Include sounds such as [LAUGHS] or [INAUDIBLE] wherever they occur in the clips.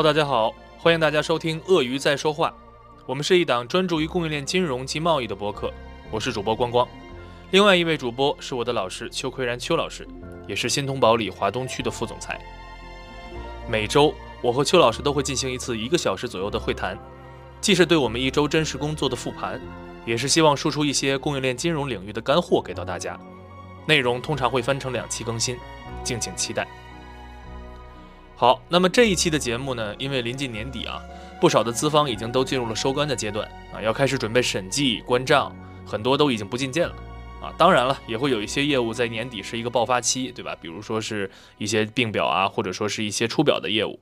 Hello，大家好，欢迎大家收听《鳄鱼在说话》，我们是一档专注于供应链金融及贸易的播客，我是主播光光，另外一位主播是我的老师邱奎然邱老师，也是新通宝里华东区的副总裁。每周我和邱老师都会进行一次一个小时左右的会谈，既是对我们一周真实工作的复盘，也是希望输出一些供应链金融领域的干货给到大家。内容通常会分成两期更新，敬请期待。好，那么这一期的节目呢，因为临近年底啊，不少的资方已经都进入了收官的阶段啊，要开始准备审计关账，很多都已经不进件了啊。当然了，也会有一些业务在年底是一个爆发期，对吧？比如说是一些并表啊，或者说是一些出表的业务。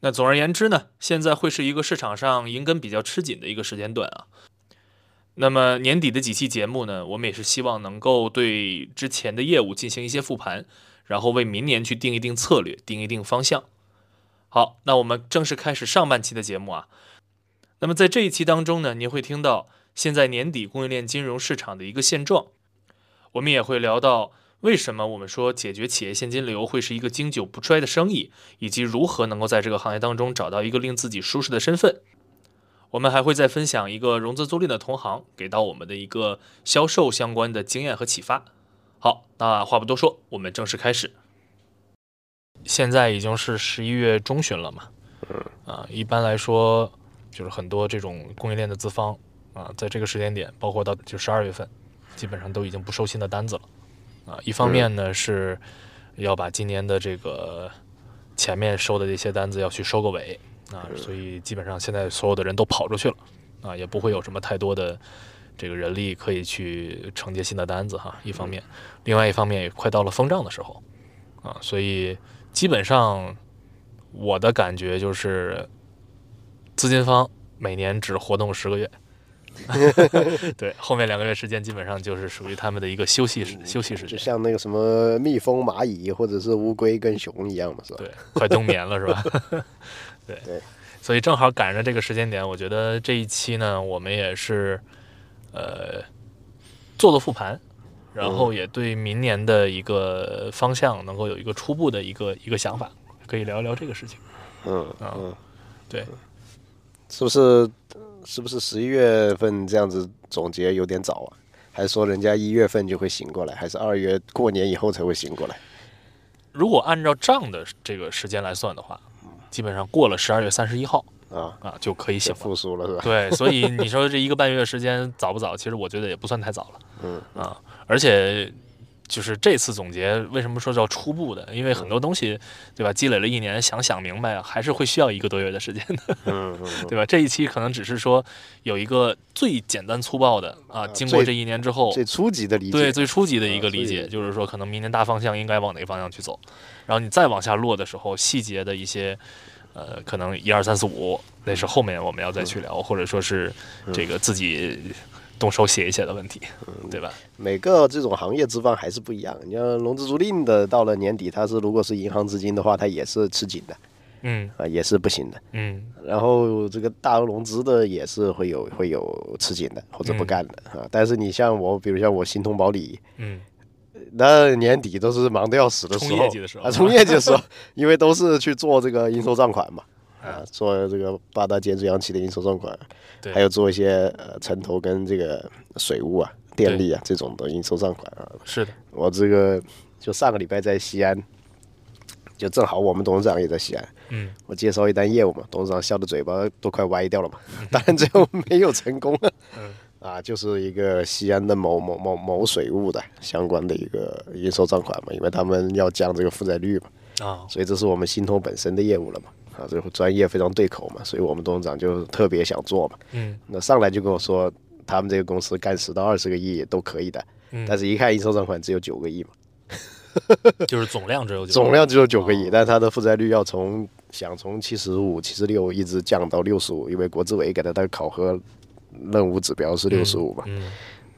那总而言之呢，现在会是一个市场上银根比较吃紧的一个时间段啊。那么年底的几期节目呢，我们也是希望能够对之前的业务进行一些复盘，然后为明年去定一定策略，定一定方向。好，那我们正式开始上半期的节目啊。那么在这一期当中呢，您会听到现在年底供应链金融市场的一个现状，我们也会聊到为什么我们说解决企业现金流会是一个经久不衰的生意，以及如何能够在这个行业当中找到一个令自己舒适的身份。我们还会再分享一个融资租赁的同行给到我们的一个销售相关的经验和启发。好，那话不多说，我们正式开始。现在已经是十一月中旬了嘛，啊，一般来说就是很多这种供应链的资方啊，在这个时间点，包括到就十二月份，基本上都已经不收新的单子了。啊，一方面呢是要把今年的这个前面收的这些单子要去收个尾。啊，所以基本上现在所有的人都跑出去了，啊，也不会有什么太多的这个人力可以去承接新的单子哈。一方面，另外一方面也快到了封账的时候，啊，所以基本上我的感觉就是，资金方每年只活动十个月，[LAUGHS] 对，后面两个月时间基本上就是属于他们的一个休息时休息时间，就像那个什么蜜蜂、蚂蚁或者是乌龟跟熊一样嘛，是吧？对，快冬眠了是吧？[LAUGHS] 对对，所以正好赶上这个时间点，我觉得这一期呢，我们也是呃做做复盘，然后也对明年的一个方向能够有一个初步的一个一个想法，可以聊一聊这个事情。嗯啊，嗯，对，是不是是不是十一月份这样子总结有点早啊？还是说人家一月份就会醒过来，还是二月过年以后才会醒过来？如果按照账的这个时间来算的话，基本上过了十二月三十一号啊啊就可以醒了。复苏了是吧？对，所以你说这一个半月时间早不早？[LAUGHS] 其实我觉得也不算太早了。嗯啊，而且就是这次总结为什么说叫初步的？因为很多东西，对吧？积累了一年，想想明白，还是会需要一个多月的时间的，嗯嗯，[LAUGHS] 对吧？这一期可能只是说有一个最简单粗暴的啊，经过这一年之后，最初级的理解，对最初级的一个啊理解，就是说可能明年大方向应该往哪个方向去走，然后你再往下落的时候，细节的一些。呃，可能一二三四五，那是后面我们要再去聊，或者说是这个自己动手写一写的问题，对吧？每个这种行业资方还是不一样。你像融资租赁的，到了年底，它是如果是银行资金的话，它也是吃紧的嗯啊，也是不行的。嗯然后这个大额融资的也是会有会有吃紧的或者不干的啊。但是你像我，比如像我新通保理，嗯那年底都是忙得要死的时候，冲业绩的时候。啊，冲业绩的时候，[LAUGHS] 因为都是去做这个应收账款嘛，啊，做这个八大建筑央企的应收账款，还有做一些呃城投跟这个水务啊、电力啊这种的应收账款啊。是的，我这个就上个礼拜在西安，就正好我们董事长也在西安，嗯。我介绍一单业务嘛，董事长笑的嘴巴都快歪掉了嘛，当然最后没有成功啊。嗯啊，就是一个西安的某某某某水务的相关的一个应收账款嘛，因为他们要降这个负债率嘛，啊所以这是我们新通本身的业务了嘛，啊，这个专业非常对口嘛，所以我们董事长就特别想做嘛，嗯。那上来就跟我说，他们这个公司干十到二十个亿都可以的，嗯但是一看应收账款只有九个亿嘛，就是总量只有九总量只有九个哦亿，但它的负债率要从想从七十五、七十六一直降到六十五，因为国资委给他的考核任务指标是六十五嘛。嗯。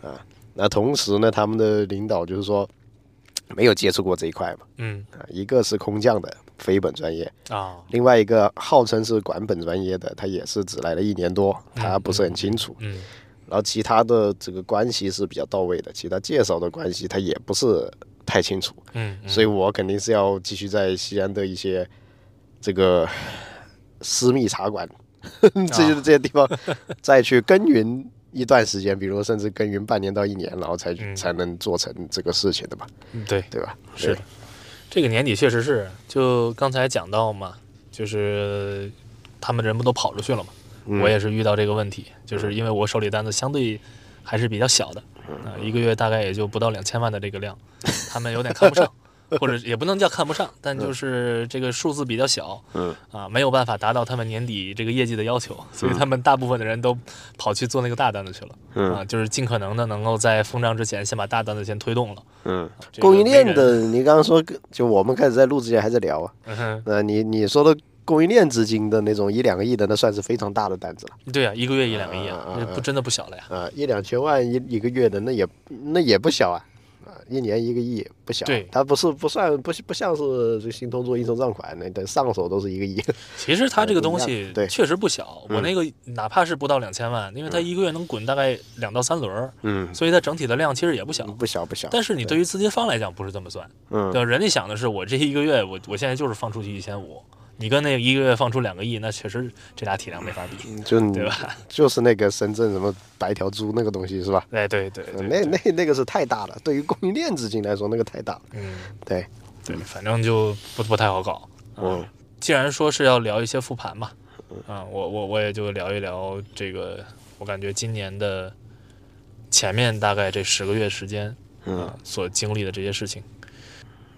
啊那同时呢，他们的领导就是说 [TSK] 没有接触过这一块嘛，嗯。啊，一个是空降的非本专业，啊。另外一个号称是管本专业的，他也是只来了一年多，他不是很清楚。嗯然后其他的这个关系是比较到位的，其他介绍的关系他也不是太清楚，嗯，所以我肯定是要继续在西安的一些这个私密茶馆，[LAUGHS] 这就是这些地方再去耕耘一段时间，比如甚至耕耘半年到一年，然后才、嗯。才能做成这个事情的吧，嗯对，对吧？是。的，这个年底确实是，就刚才讲到嘛，就是他们人不都跑出去了嘛，嗯。我也是遇到这个问题，就是因为我手里单子相对还是比较小的，嗯。啊、一个月大概也就不到两千万的这个量，他们有点看不上。[LAUGHS] [LAUGHS] 或者也不能叫看不上，但就是这个数字比较小，嗯啊，没有办法达到他们年底这个业绩的要求，所以他们大部分的人都跑去做那个大单子去了，嗯啊，就是尽可能的能够在封账之前先把大单子先推动了。嗯，这个供应链，的，你刚刚说就我们开始在录之前还在聊啊，嗯你你说的供应链资金的那种一两个亿的，那算是非常大的单子了。对啊，一个月一两个亿啊啊啊，啊这不真的不小了呀。啊，一两千万一一个月的，那也那也不小啊，啊，一年一个亿不小，对。它不是不算不不像是这新通做应收账款，那等上手都是一个亿，[LAUGHS] 其实它这个东西 [LAUGHS] 对。确实不小，我嗯。那个哪怕是不到两千万，因为它一个月能滚大概两到三轮儿，嗯，所以它整体的量其实也不小。不小不小，但是你对。于资金方来讲不是这么算，嗯。对吧？人家想的是我这一个月我我现在就是放出去一千五，你跟那一个月放出两个亿，那确实这俩体量没法比，就对吧？就是那个深圳什么白条猪那个东西是吧？哎，对对那 [LAUGHS] 那那个是太大了，对于供应链资金来说，那个太大了。嗯，对，对，反正就不不太好搞。嗯既然说是要聊一些复盘嘛，啊，我我我也就聊一聊这个，我感觉今年的前面大概这十个月时间，嗯啊，所经历的这些事情，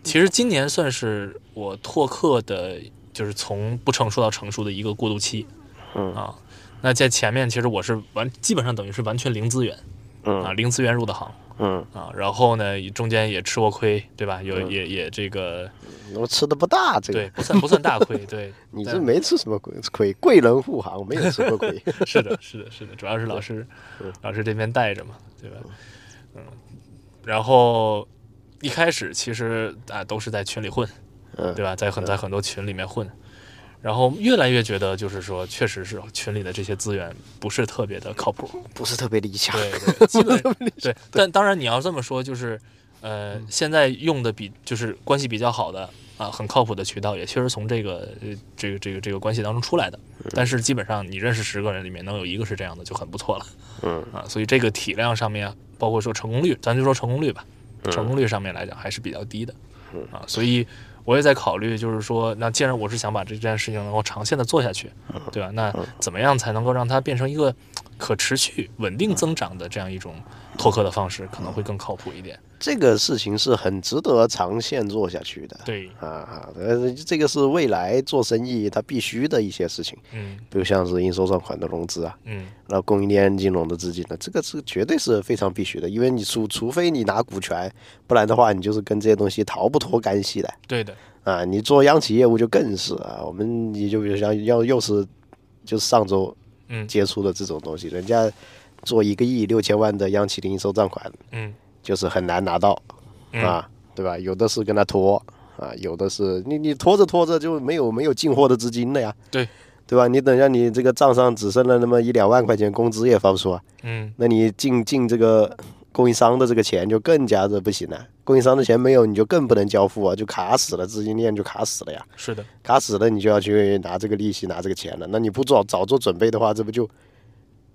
其实今年算是我拓客的，就是从不成熟到成熟的一个过渡期，嗯啊，那在前面其实我是完基本上等于是完全零资源嗯啊，嗯零资源入的行嗯，啊，然后呢中间也吃过亏，对吧？有嗯也也这个我吃的不大，这个对不算不算大亏，对，[LAUGHS] 你但这没吃什么亏，亏贵人护航，没有吃过亏。[LAUGHS] 是的，是的，是的，主要是老师嗯老师这边带着嘛，对吧？嗯，然后一开始其实啊都是在群里混，嗯对吧？在很在很多群里面混，然后越来越觉得就是说，确实是群里的这些资源不是特别的靠谱，不是特别理想。对 [LAUGHS] 对，基本对。但当然你要这么说，就是呃，现在用的比就是关系比较好的啊，很靠谱的渠道，也确实从这个呃这个这个这个关系当中出来的。但是基本上你认识十个人里面能有一个是这样的，就很不错了。嗯啊，所以这个体量上面，包括说成功率，咱就说成功率吧，嗯成功率上面来讲还是比较低的。啊，所以我也在考虑，就是说，那既然我是想把这件事情能够长线的做下去，嗯对吧？那怎么样才能够让它变成一个可持续、稳定增长的这样一种拓客的方式，可能会更靠谱一点。这个事情是很值得长线做下去的。对，啊，呃，这个是未来做生意它必须的一些事情，嗯比如像是应收账款的融资啊，嗯，然后供应链金融的资金呢，这个是绝对是非常必须的，因为你除除非你拿股权，不然的话你就是跟这些东西逃不脱干系的对的，啊。你做央企业务就更是啊，我们你就比如像要又是就是上周嗯。接触的这种东西，人家做一个亿六千万的央企的应收账款，嗯。就是很难拿到嗯。啊，对吧？有的是跟他拖啊，有的是你你拖着拖着就没有没有进货的资金了呀，对。对吧？你等下你这个账上只剩了那么一两万块钱，工资也发不出啊，嗯，那你进进这个供应商的这个钱就更加的不行了，供应商的钱没有，你就更不能交付啊，就卡死了，资金链就卡死了呀，是的，卡死了你就要去拿这个利息拿这个钱了，那你不早早做准备的话，这不就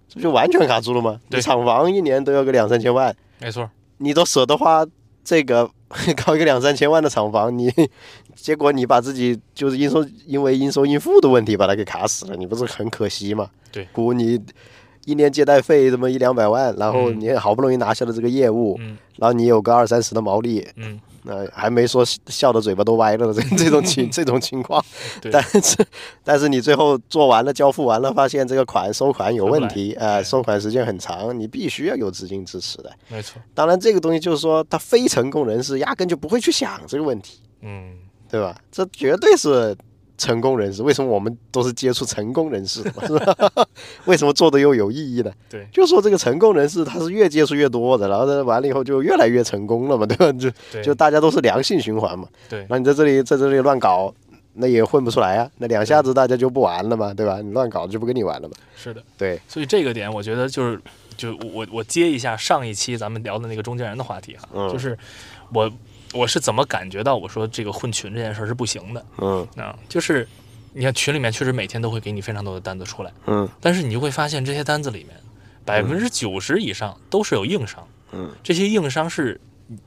这不就完全卡住了吗？对。你厂房一年都要个两三千万。没错，你都舍得花这个 [LAUGHS] 搞一个两三千万的厂房，你结果你把自己就是应收因为应收应付的问题把它给卡死了，你不是很可惜吗？对。估你一年接待费这么一两百万，然后嗯。你好不容易拿下了这个业务，嗯。然后你有个二三十的毛利，嗯，那、还没说笑的嘴巴都歪了的这这种情 [LAUGHS] 这种情况，但是但是你最后做完了交付完了，发现这个款收款有问题，呃，收款时间很长，你必须要有资金支持的。没错，当然，这个东西就是说，他非成功人士压根就不会去想这个问题，嗯，对吧？这绝对是成功人士。为什么我们都是接触成功人士的嘛？是吧？为什么做的又有意义呢？对，就说这个成功人士他是越接触越多的，然后呢完了以后就越来越成功了嘛，[LAUGHS] 对吧？就就大家都是良性循环嘛。对，那你在这里在这里乱搞，那也混不出来啊。那两下子大家就不玩了嘛，对吧？你乱搞就不跟你玩了嘛。是的。对，所以这个点，我觉得就是，就我我我接一下上一期咱们聊的那个中间人的话题哈，嗯就是我我是怎么感觉到我说这个混群这件事儿是不行的嗯啊，就是你看群里面确实每天都会给你非常多的单子出来，嗯但是你就会发现这些单子里面百分之九十以上都是有硬伤，嗯这些硬伤是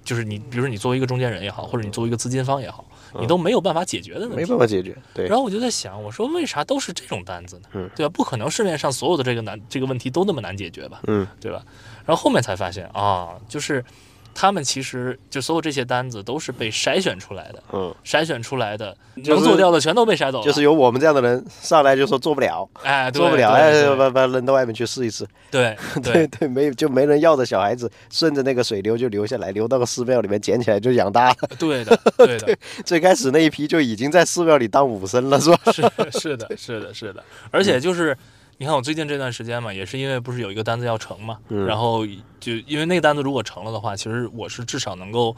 就是你比如说你作为一个中间人也好，或者你作为一个资金方也好，你都没有办法解决的问题没。办法解决。对然，后我就在想，我说为啥都是这种单子呢？嗯对吧？不可能市面上所有的这个难这个问题都那么难解决吧？嗯对吧？然后后面才发现啊，就是他们其实就所有这些单子都是被筛选出来的，嗯，筛选出来的就是能做掉的全都被筛走了，就是有我们这样的人上来就说做不了，哎，做不了，对哎，把把扔到外面去试一试。对 [LAUGHS] 对对对，没就没人要的小孩子，顺着那个水流就流下来，流到个寺庙里面捡起来就养大了。[LAUGHS] 对的对的，[LAUGHS] 最开始那一批就已经在寺庙里当武僧了，是吧？是是的是的是的，而且就是。你看我最近这段时间嘛，也是因为不是有一个单子要成嘛，嗯然后就因为那个单子如果成了的话，其实我是至少能够，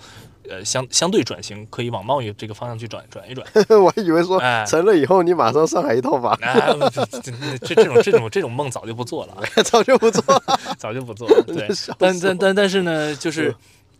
呃相相对转型，可以往贸易这个方向去转转一转。[LAUGHS] 我还以为说哎成了以后你马上上海一套房，哎，这这种这种这种梦早就不做了啊，[LAUGHS] 早就不做了。[LAUGHS] 早就不做了。对，但但但但是呢，就是嗯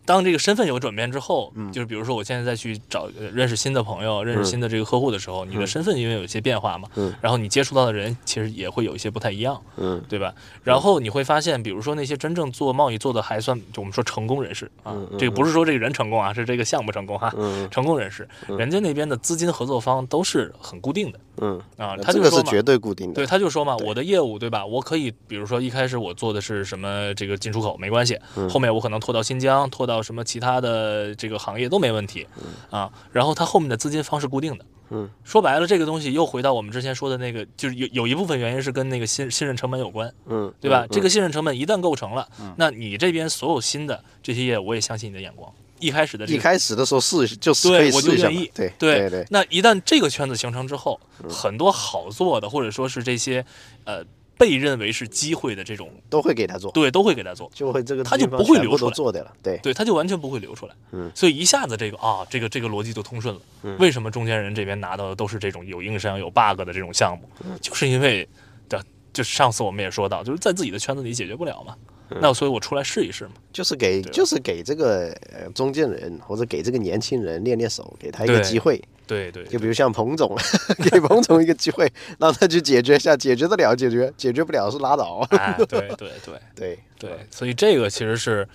当这个身份有转变之后，嗯就是比如说我现在再去找呃认识新的朋友、认识新的这个客户的时候，你的身份因为有一些变化嘛，嗯然后你接触到的人其实也会有一些不太一样，嗯对吧？然后你会发现，比如说那些真正做贸易做的还算，就我们说成功人士啊，这个不是说这个人成功啊，是这个项目成功哈。嗯成功人士，人家那边的资金合作方都是很固定的嗯，啊，他这就说嘛，是绝对固定的。对，他就说嘛，我的业务对吧？我可以，比如说一开始我做的是什么这个进出口没关系，后面我可能拖到新疆，拖到什么其他的这个行业都没问题，啊，然后它后面的资金方是固定的。嗯，说白了，这个东西又回到我们之前说的那个，就是有有一部分原因是跟那个信信任成本有关，嗯，对吧？嗯这个信任成本一旦构成了，那你这边所有新的这些业务，我也相信你的眼光。一开始的这一开始的时候试就是对可以试一下我就愿意。嘛对对对对，那一旦这个圈子形成之后，嗯很多好做的或者说是这些呃被认为是机会的这种，都会给他做，对，都会给他做。就会这个他就不会流出来了。对，对，他就完全不会流出来，嗯所以一下子这个啊，这个这个逻辑就通顺了。嗯为什么中间人这边拿到的都是这种有硬伤、有 bug 的这种项目？嗯就是因为的，就是上次我们也说到，就是在自己的圈子里解决不了嘛，嗯那所以我出来试一试嘛。就是给就是给这个呃中间人或者给这个年轻人练练手，给他一个机会。对对，就比如像彭总，[LAUGHS] 给彭总一个机会，[LAUGHS] 让他去解决一下，解决得了解决，解决不了是拉倒。哎，对对对 [LAUGHS] 对对，所以这个其实是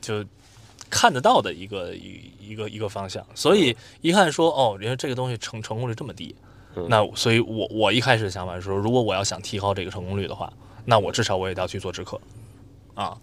就看得到的一个一一个一个方向。所以一看说哦，人家这个东西成成功率这么低，那所以我我一开始的想法是说，如果我要想提高这个成功率的话，那我至少我也要去做直客。啊，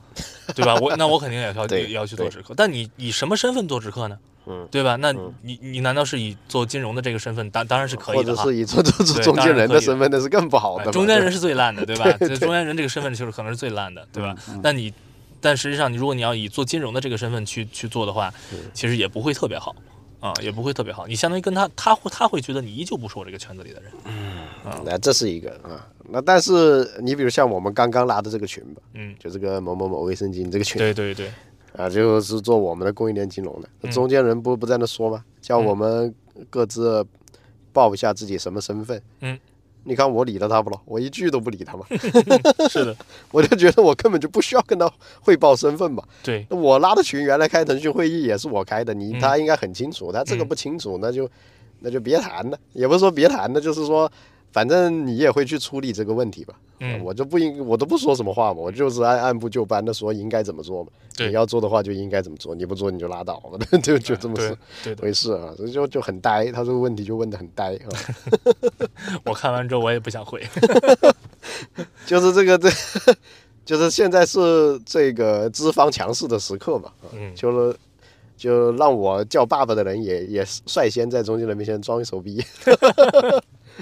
对吧？我那我肯定也要 [LAUGHS] 要去做直客，但你以什么身份做直客呢？嗯，对吧？那嗯你你难道是以做金融的这个身份？当当然是可以或的哈。者是以做做做中间人的身份，那是更不好的中间人是最烂的，对吧？[LAUGHS] 这中间人这个身份就是可能是最烂的，对吧？嗯但你，但实际上你如果你要以做金融的这个身份去去做的话，嗯其实也不会特别好啊，也不会特别好。你相当于跟他，他会他会觉得你依旧不是我这个圈子里的人。嗯那这是一个啊。那但是你比如像我们刚刚拉的这个群吧，嗯，就这个某某某卫生巾这个群对对对，啊，就是做我们的供应链金融的，嗯。中间人不不在那说吗？叫我们各自报一下自己什么身份。嗯，你看我理了他不咯，我一句都不理他嘛，[LAUGHS] 是的，[LAUGHS] 我就觉得我根本就不需要跟他汇报身份嘛。对。那我拉的群原来开腾讯会议也是我开的，你嗯。他应该很清楚，他这个嗯。不清楚，那就那就别谈了，也不是说别谈了，就是说。反正你也会去处理这个问题吧，嗯。我就不应我都不说什么话嘛，我就是按按部就班的说应该怎么做嘛，对。你要做的话就应该怎么做，你不做你就拉倒嘛，[LAUGHS] 就就这么对。回事啊，所以就就很呆，他这个问题就问的很呆啊，[LAUGHS] 我看完之后我也不想回。[LAUGHS] 就是这个这，就是现在是这个资方强势的时刻嘛，啊嗯。就是就让我叫爸爸的人也也率先在中间人面前装一手逼，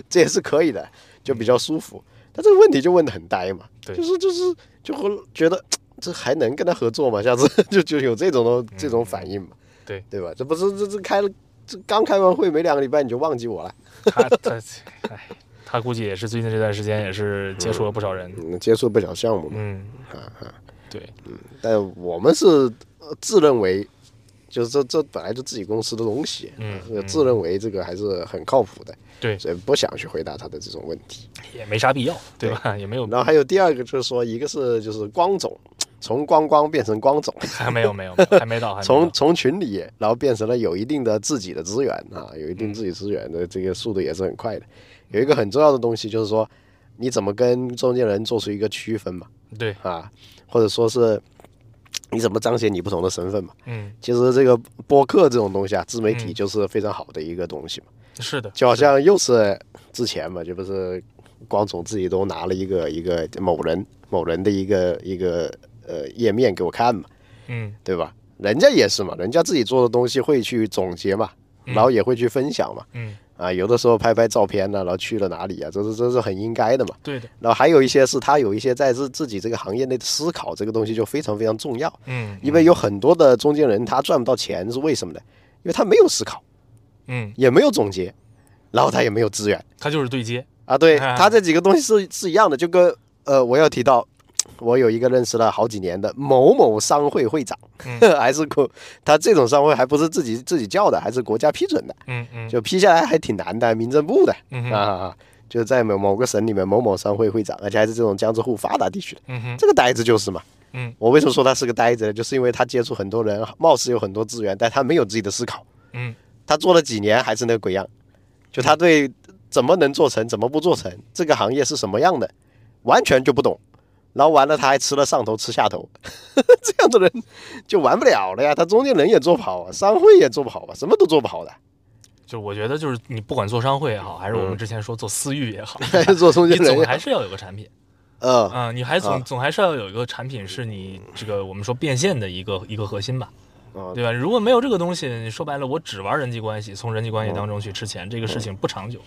这也是可以的，就比较舒服。他这个问题就问的很呆嘛，对就是就是就会觉得这还能跟他合作吗？下次 [LAUGHS] 就就有这种的这种反应嘛，对对吧？这不是这这开了这刚开完会没两个礼拜你就忘记我了，[LAUGHS] 他他，哎，他估计也是最近这段时间也是接触了不少人。嗯，接触不少项目嘛，嗯，对，嗯但我们是呃自认为。就是这这本来就自己公司的东西，嗯呃自认为这个还是很靠谱的，对所以不想去回答他的这种问题。也没啥必要，对吧？也没有，然后还有第二个就是说，一个是就是光总，从光光变成光总，还没有没有，没有还没到，还没到。从从群里，然后变成了有一定的自己的资源啊，有一定自己资源的这个速度也是很快的。有一个很重要的东西就是说，你怎么跟中间人做出一个区分嘛？对，啊，或者说是你怎么彰显你不同的身份嘛？嗯，其实这个播客这种东西啊，自媒体就是非常好的一个东西嘛。是的，就好像又是之前嘛，就不是光总自己都拿了一个一个某人某人的一个一个呃页面给我看嘛，嗯对吧？人家也是嘛，人家自己做的东西会去总结嘛，然后也会去分享嘛，嗯，啊，有的时候拍拍照片呢、然后去了哪里啊，这是这是很应该的嘛。对的，然后还有一些是他有一些在自自己这个行业内的思考，这个东西就非常非常重要，嗯，因为有很多的中间人他赚不到钱是为什么呢？因为他没有思考，嗯，也没有总结，然后他也没有资源。他就是对接，啊，对啊他这几个东西是是一样的，就跟呃，我要提到，我有一个认识了好几年的某某商会会长，嗯 [LAUGHS] 还是国，他这种商会还不是自己自己叫的，还是国家批准的，嗯嗯，就批下来还挺难的，民政部的啊，就在某某个省里面某某商会会长，而且还是这种江浙沪发达地区的，嗯哼，这个呆子就是嘛。嗯，我为什么说他是个呆子呢？就是因为他接触很多人，貌似有很多资源，但他没有自己的思考。嗯他做了几年还是那个鬼样，就他对怎么能做成，怎么不做成，这个行业是什么样的，完全就不懂。然后完了，他还吃了上头吃下头，[LAUGHS] 这样的人就玩不了了呀。他中间人也做不好啊，商会也做不好吧，什么都做不好的，就我觉得就是你不管做商会也好，还是我们之前说做私域也好，[LAUGHS] 做中你间人。还是要有个产品，嗯。嗯、你还总啊总还是要有一个产品是你这个我们说变现的一个一个核心吧，哦对吧？如果没有这个东西，你说白了，我只玩人际关系，从人际关系当中去吃钱，这个事情不长久，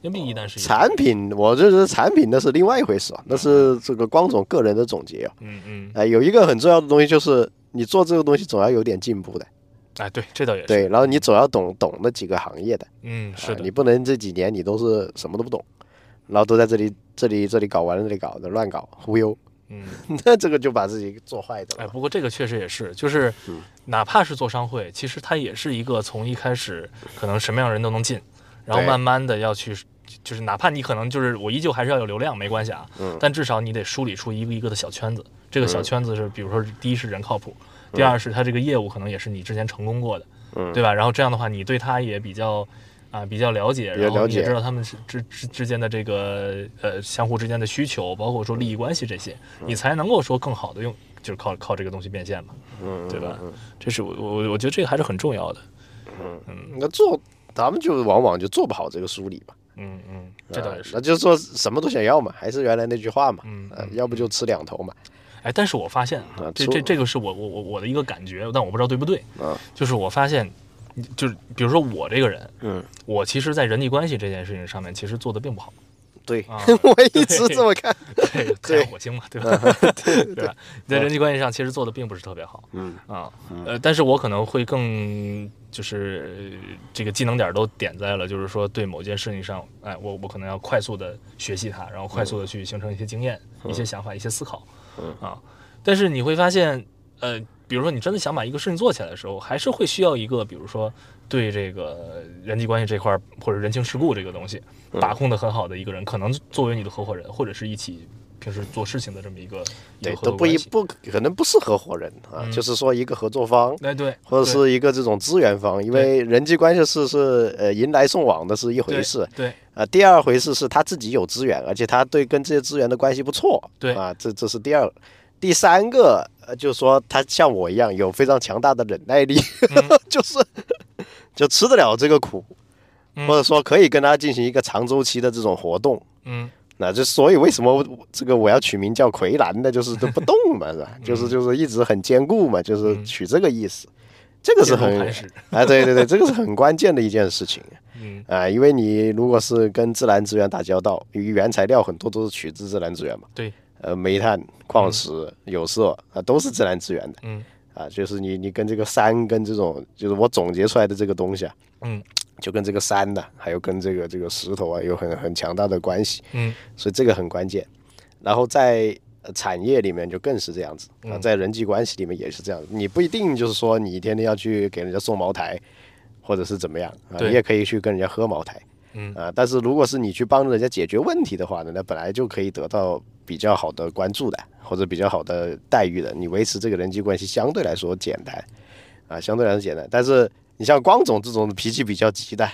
因为一旦是产品，我这是产品，那是另外一回事啊，那是这个光总个人的总结啊。嗯嗯，哎、有一个很重要的东西就是，你做这个东西总要有点进步的，哎，对，这倒也是，对，然后你总要懂懂那几个行业的。嗯，是你，不能这几年你都是什么都不懂，然后都在这里这里这里搞完了那里搞的乱搞忽悠，嗯，[LAUGHS] 那这个就把自己做坏的哎，了。不过这个确实也是，就是嗯哪怕是做商会，其实它也是一个从一开始可能什么样的人都能进，然后慢慢的要去。就是哪怕你可能就是我依旧还是要有流量没关系啊，嗯但至少你得梳理出一个一个的小圈子。这个小圈子是，比如说第一是人靠谱，第二是他这个业务可能也是你之前成功过的，嗯对吧？然后这样的话，你对他也比较啊、比较了解，然后也知道他们是之之之间的这个呃相互之间的需求，包括说利益关系这些，你才能够说更好的用，就是靠靠这个东西变现嘛，嗯，对吧？这是我我我觉得这个还是很重要的，嗯嗯那做咱们就往往就做不好这个梳理嘛。嗯嗯，这倒也是，啊那就是说什么都想要嘛，还是原来那句话嘛，嗯呃要不就吃两头嘛。哎，但是我发现这这这个是我我我我的一个感觉，但我不知道对不对，嗯就是我发现，就是比如说我这个人，嗯，我其实，在人际关系这件事情上面，其实做的并不好。对，啊 [LAUGHS] 我一直这么看。[LAUGHS] 对，火星嘛，[LAUGHS] 对吧？对吧？在人际关系上，其实做的并不是特别好嗯啊。呃，但是我可能会更就是呃这个技能点都点在了，就是说对某件事情上，哎，我我可能要快速的学习它，然后快速的去形成一些经验、一些想法、一些思考嗯啊。但是你会发现，呃，比如说你真的想把一个事情做起来的时候，还是会需要一个，比如说对这个人际关系这块儿或者人情世故这个东西把控的很好的一个人，可能作为你的合伙人，或者是一起平时做事情的这么一个对都。不一不可能不是合伙人啊，嗯。就是说一个合作方，哎，对，或者是一个这种资源方，因为人际关系是是呃迎来送往的是一回事，对啊，第二回事是他自己有资源，而且他对跟这些资源的关系不错，对。啊，这这是第二。第三个，呃，就是说他像我一样有非常强大的忍耐力，[LAUGHS] 就是就吃得了这个苦，嗯或者说可以跟他进行一个长周期的这种活动。嗯那就所以为什么这个我要取名叫魁兰呢？就是都不动嘛，是吧？[LAUGHS] 就是就是一直很坚固嘛，就是嗯取这个意思。这个是很啊，对对对，这个是很关键的一件事情 [LAUGHS] 嗯啊，因为你如果是跟自然资源打交道，原材料很多都是取自自然资源嘛，对，呃，煤炭、矿石、有色啊，都是自然资源的嗯啊，就是你你跟这个山跟这种，就是我总结出来的这个东西啊，嗯就跟这个山呐、还有跟这个这个石头啊，有很很强大的关系。嗯所以这个很关键。然后在呃产业里面就更是这样子啊，嗯在人际关系里面也是这样，你不一定就是说你天天要去给人家送茅台，或者是怎么样啊，你也可以去跟人家喝茅台嗯啊。但是如果是你去帮人家解决问题的话呢，那本来就可以得到比较好的关注的，或者比较好的待遇的，你维持这个人际关系相对来说简单啊，相对来说简单。但是你像光总这种脾气比较急的，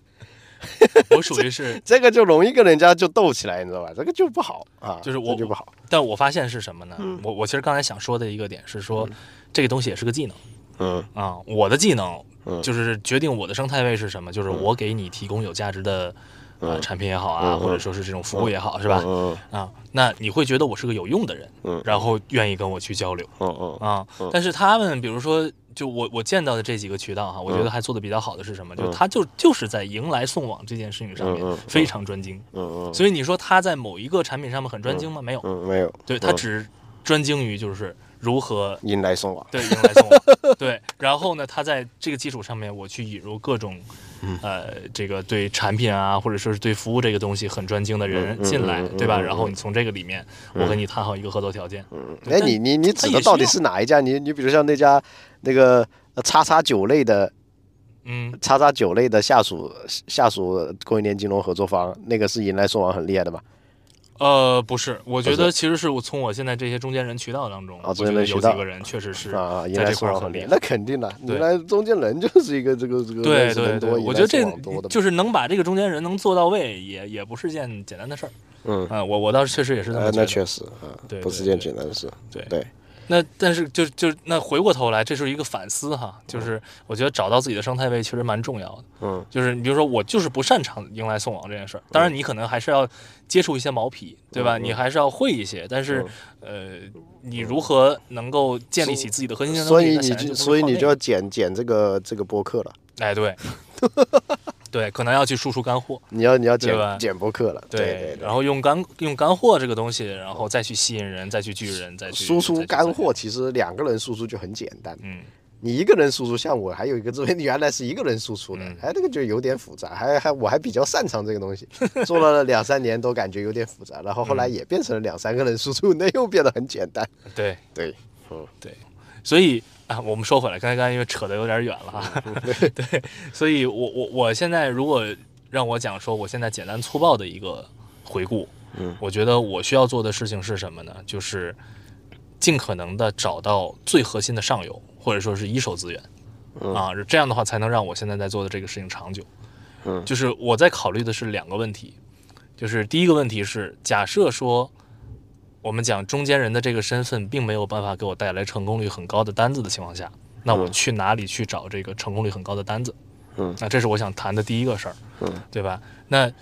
[LAUGHS] 我属于是，这个就容易跟人家就斗起来，你知道吧？这个就不好啊，就是我就不好。但我发现是什么呢？嗯我我其实刚才想说的一个点是说，这个东西也是个技能嗯啊。我的技能嗯就是决定我的生态位是什么，就是我给你提供有价值的呃嗯产品也好啊，嗯或者说是这种服务也好，是吧？嗯啊，那你会觉得我是个有用的人，嗯然后愿意跟我去交流嗯嗯啊嗯。但是他们比如说。就我我见到的这几个渠道哈，我觉得还做的比较好的是什么？就他就就是在迎来送往这件事情上面非常专精。嗯嗯所以你说他在某一个产品上面很专精吗？没有，嗯，没有，对他嗯只专精于就是如何迎来送往。对迎来送往，[LAUGHS] 对，然后呢，他在这个基础上面，我去引入各种，嗯呃，这个对产品啊，或者说是对服务这个东西很专精的人进来，对吧？嗯然后你从这个里面，我和你谈好一个合作条件，嗯，哎，你你你指的到底是哪一家？你你比如像那家那个呃叉叉酒类的嗯，叉叉酒类的下属下属供应链金融合作方，那个是迎来送往很厉害的嘛？呃，不是，我觉得其实是我从我现在这些中间人渠道当中，啊我觉得有中间人渠道几个人确实是在这块很厉害，儿很厉害。那肯定的。原来中间人就是一个这个这个对对对，我觉得这。就是能把这个中间人能做到位，也也不是件简单的事儿。嗯，啊，我我倒是确实也是这么呃，觉得。那确实啊，不是件简单的事。对对，那但是就就那回过头来，这是一个反思哈，就是我觉得找到自己的生态位其实蛮重要的。嗯就是你比如说我就是不擅长迎来送往这件事儿，当然你可能还是要接触一些毛皮，对吧？你还是要会一些，但是呃，你如何能够建立起自己的核心竞争力？所以你就所以你就要剪剪这个这个播客了，哎对 [LAUGHS] 对，可能要去输出干货。你要你要剪剪播客了。对对，然后用干用干货这个东西，然后再去吸引人，再去聚人，再去输出干货，其实两个人输出就很简单。嗯，你一个人输出，像我还有一个这边原来是一个人输出的嗯，哎，那个就有点复杂，还还我还比较擅长这个东西，做了两三年都感觉有点复杂，然后后来也变成了两三个人输出，那又变得很简单。对。对，所以啊，我们说回来，刚才刚才因为扯得有点远了哈，[LAUGHS] 对，所以我我我现在如果让我讲说，我现在简单粗暴的一个回顾，嗯，我觉得我需要做的事情是什么呢？就是尽可能的找到最核心的上游，或者说是一手资源，嗯啊，这样的话才能让我现在在做的这个事情长久。嗯就是我在考虑的是两个问题，就是第一个问题是，假设说我们讲中间人的这个身份并没有办法给我带来成功率很高的单子的情况下，那我嗯去哪里去找这个成功率很高的单子？嗯，那这是我想谈的第一个事儿，嗯，对吧？那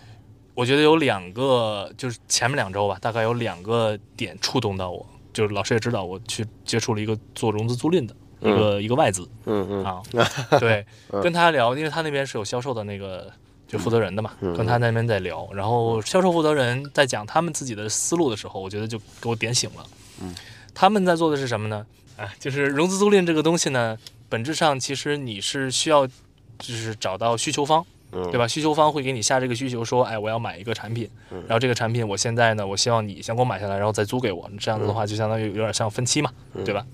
我觉得有两个，就是前面两周吧，大概有两个点触动到我，就是老师也知道我去接触了一个做融资租赁的一个、一个外资嗯嗯啊，[LAUGHS] 对，跟他聊，因为他那边是有销售的那个。就负责人的嘛，嗯跟他那边在聊，然后销售负责人在讲他们自己的思路的时候，我觉得就给我点醒了。嗯，他们在做的是什么呢？哎，就是融资租赁这个东西呢，本质上其实你是需要，就是找到需求方，嗯对吧？需求方会给你下这个需求，说，哎，我要买一个产品，嗯然后这个产品我现在呢，我希望你先给我买下来，然后再租给我，这样子的话就相当于有点像分期嘛，嗯对吧？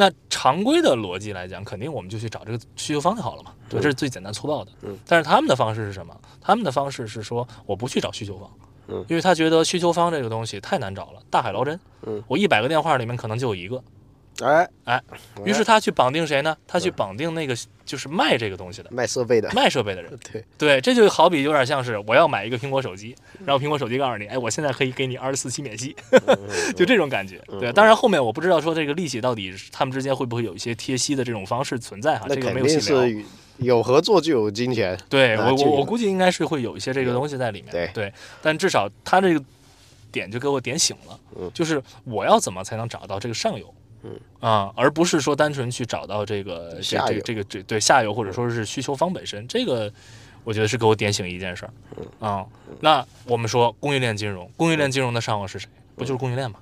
那常规的逻辑来讲，肯定我们就去找这个需求方就好了嘛，对，这是最简单粗暴的。嗯但是他们的方式是什么？他们的方式是说，我不去找需求方，嗯因为他觉得需求方这个东西太难找了，大海捞针。嗯我一百个电话里面可能就有一个，哎哎，于是他去绑定谁呢？他去绑定那个就是卖这个东西的。卖设备的，卖设备的人，[LAUGHS] 对，对，这就好比有点像是我要买一个苹果手机，然后苹果手机告诉你，哎，我现在可以给你二十四期免息，[LAUGHS] 就这种感觉。对，当然后面我不知道说这个利息到底他们之间会不会有一些贴息的这种方式存在哈，那这个没肯定有细聊。是有合作就有金钱。对我我我估计应该是会有一些这个东西在里面。对但至少他这个点就给我点醒了，嗯就是我要怎么才能找到这个上游。嗯啊，而不是说单纯去找到这个这下游这这个这对下游或者说是需求方本身，这个我觉得是给我点醒一件事儿。啊，那我们说供应链金融，供应链金融的上游是谁？不就是供应链吗？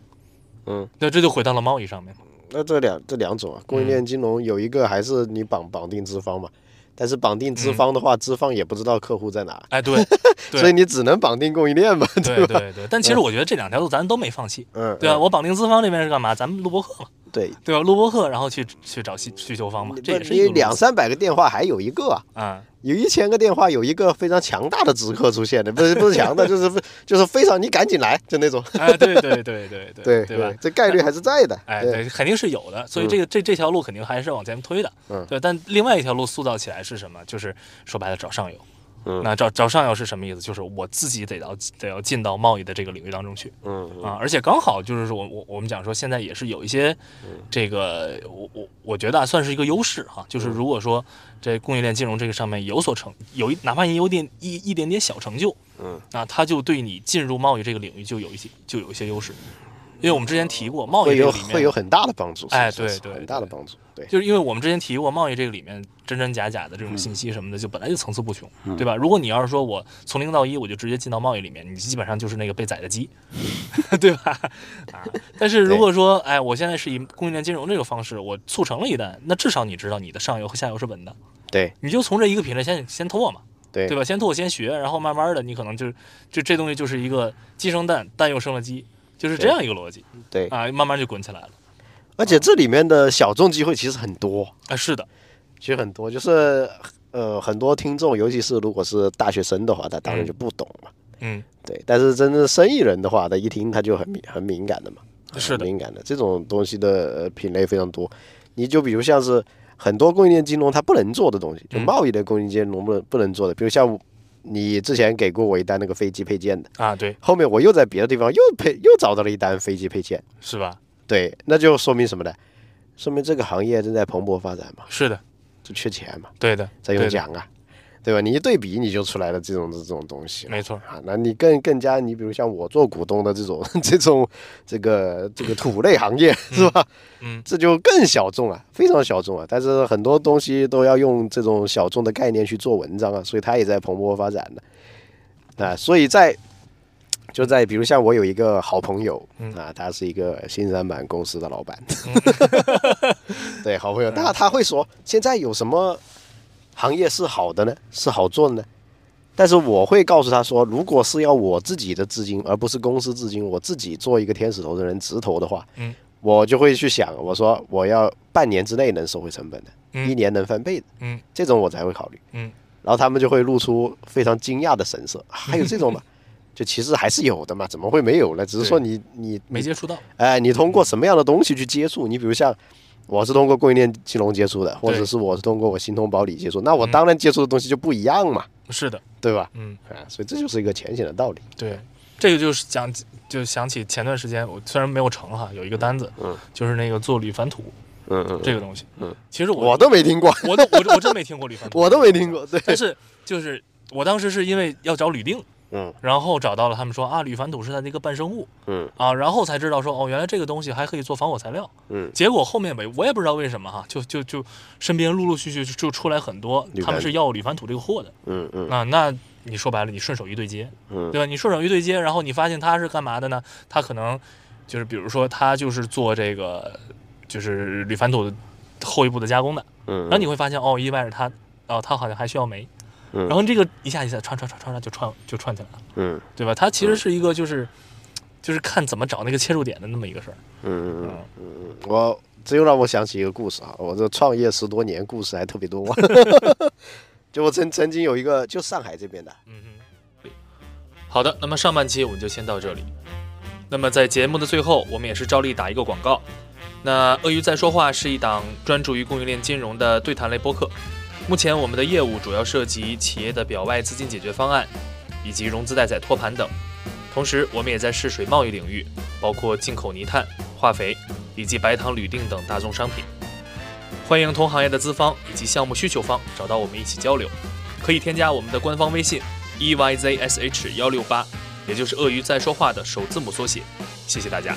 嗯，那这就回到了贸易上面嘛。那这两这两种啊，供应链金融有一个还是你绑绑定资方嘛，但是绑定资方的话，资方也不知道客户在哪，哎，对，[LAUGHS] 对所以你只能绑定供应链嘛，对对对。但其实我觉得这两条路咱都没放弃，嗯，对吧？嗯我绑定资方这边是干嘛？咱们录播课嘛，对，对吧？录播课，然后去去找需需求方嘛，这也是两三百个电话还有一个啊，嗯，有一千个电话有一个非常强大的直客出现的，不是不是强的，就是就是非常你赶紧来就那种，哎，对 [LAUGHS] 对对对对对吧？这概率还是在的，哎，对，对，肯定是有的，所以这个这这条路肯定还是往前推的，嗯对。但另外一条路塑造起来是什么？就是说白了找上游，嗯。那找找上游是什么意思？就是我自己得要得要进到贸易的这个领域当中去嗯嗯。啊，而且刚好就是说我我我们讲说现在也是有一些这个我我我觉得啊算是一个优势哈、就是如果说这供应链金融这个上面有所成有一哪怕你有点一一点点小成就，嗯，那它就对你进入贸易这个领域就有一些就有一些优势，因为我们之前提过贸易这个里面会有很大的帮助。哎对对很大的帮助。对，就是因为我们之前提过，贸易这个里面真真假假的这种信息什么的，就本来就层次不穷，对吧？如果你要是说我从零到一，我就直接进到贸易里面，你基本上就是那个被宰的鸡，[LAUGHS] 对吧？[LAUGHS] 啊，但是如果说，哎，我现在是以供应链金融这个方式，我促成了一单，那至少你知道你的上游和下游是稳的，对你就从这一个品类先先拓嘛，对对吧？先拓先学，然后慢慢的，你可能就就这东西就是一个鸡生蛋，蛋又生了鸡，就是这样一个逻辑。对，啊，慢慢就滚起来了。而且这里面的小众机会其实很多，啊，是的，其实很多，就是呃很多听众，尤其是如果是大学生的话，他当然就不懂嘛。嗯，对，但是真正生意人的话，他一听他就很敏很敏感的嘛，是的，很敏感的。这种东西的呃品类非常多，你就比如像是很多供应链金融它不能做的东西，就嗯。贸易的供应链金融不能不能做的，比如像你之前给过我一单那个飞机配件的，啊，对，后面我又在别的地方又配又找到了一单飞机配件，是吧？对，那就说明什么呢？说明这个行业正在蓬勃发展嘛，是的，就缺钱嘛，对的，在用讲啊，对吧？你一对比，你就出来了这种这种东西。没错，啊，那你更更加，你比如像我做股东的这种 [LAUGHS] 这种这个这个土类行业是吧？嗯，这就更小众啊，非常小众啊。但是很多东西都要用这种小众的概念去做文章啊，所以它也在蓬勃发展的啊。所以在就在比如像我有一个好朋友嗯啊，他是一个新三板公司的老板，[LAUGHS] 对，好朋友，那他会说现在有什么行业是好的呢？是好做的呢？但是我会告诉他说，如果是要我自己的资金，而不是公司资金，我自己做一个天使投资人直投的话，嗯，我就会去想，我说我要半年之内能收回成本的，嗯一年能翻倍的，嗯，这种我才会考虑，嗯，然后他们就会露出非常惊讶的神色，还有这种吗？[LAUGHS] 就其实还是有的嘛，怎么会没有呢？只是说你你没接触到，哎，你通过什么样的东西去接触？你比如像我是通过供应链金融接触的，或者是我是通过我新通保理接触，那我嗯。当然接触的东西就不一样嘛，是的，对吧？嗯，啊，所以这就是一个浅显的道理。对，这个就是讲，就想起前段时间我虽然没有成哈，有一个单子，嗯，就是那个做铝矾土嗯嗯，这个东西，嗯，其实我我都没听过，我都我我真没听过铝矾土，[LAUGHS] 我都没听过。对，但是就是我当时是因为要找铝锭，嗯。然后找到了他们说啊，铝矾土是它的一个伴生物。嗯。啊，然后才知道说哦，原来这个东西还可以做防火材料。嗯。结果后面没，我也不知道为什么哈，就就就身边陆陆续续就就出来很多他们是要铝矾土这个货的。嗯嗯。啊。那你说白了，你顺手一对接，嗯。对吧？你顺手一对接，然后你发现他是干嘛的呢？他可能就是比如说他就是做这个就是铝矾土的后一步的加工的，嗯，然后你会发现哦，意外是他哦，他好像还需要煤，嗯然后这个一下一下串串串串串就串就串起来了，嗯对吧？它其实是一个就是就是看怎么找那个切入点的那么一个事儿。嗯嗯嗯嗯，我这又让我想起一个故事啊，我这创业十多年，故事还特别多。[LAUGHS] 就我曾曾经有一个，就上海这边的，嗯哼，好的，那么上半期我们就先到这里。那么在节目的最后，我们也是照例打一个广告。那鳄鱼在说话是一档专注于供应链金融的对谈类播客。目前我们的业务主要涉及企业的表外资金解决方案，以及融资贷载托盘等。同时，我们也在试水贸易领域，包括进口泥炭、化肥以及白糖、铝锭等大宗商品。欢迎同行业的资方以及项目需求方找到我们一起交流。可以添加我们的官方微信 e y z s h 幺六八，也就是鳄鱼在说话的首字母缩写。谢谢大家。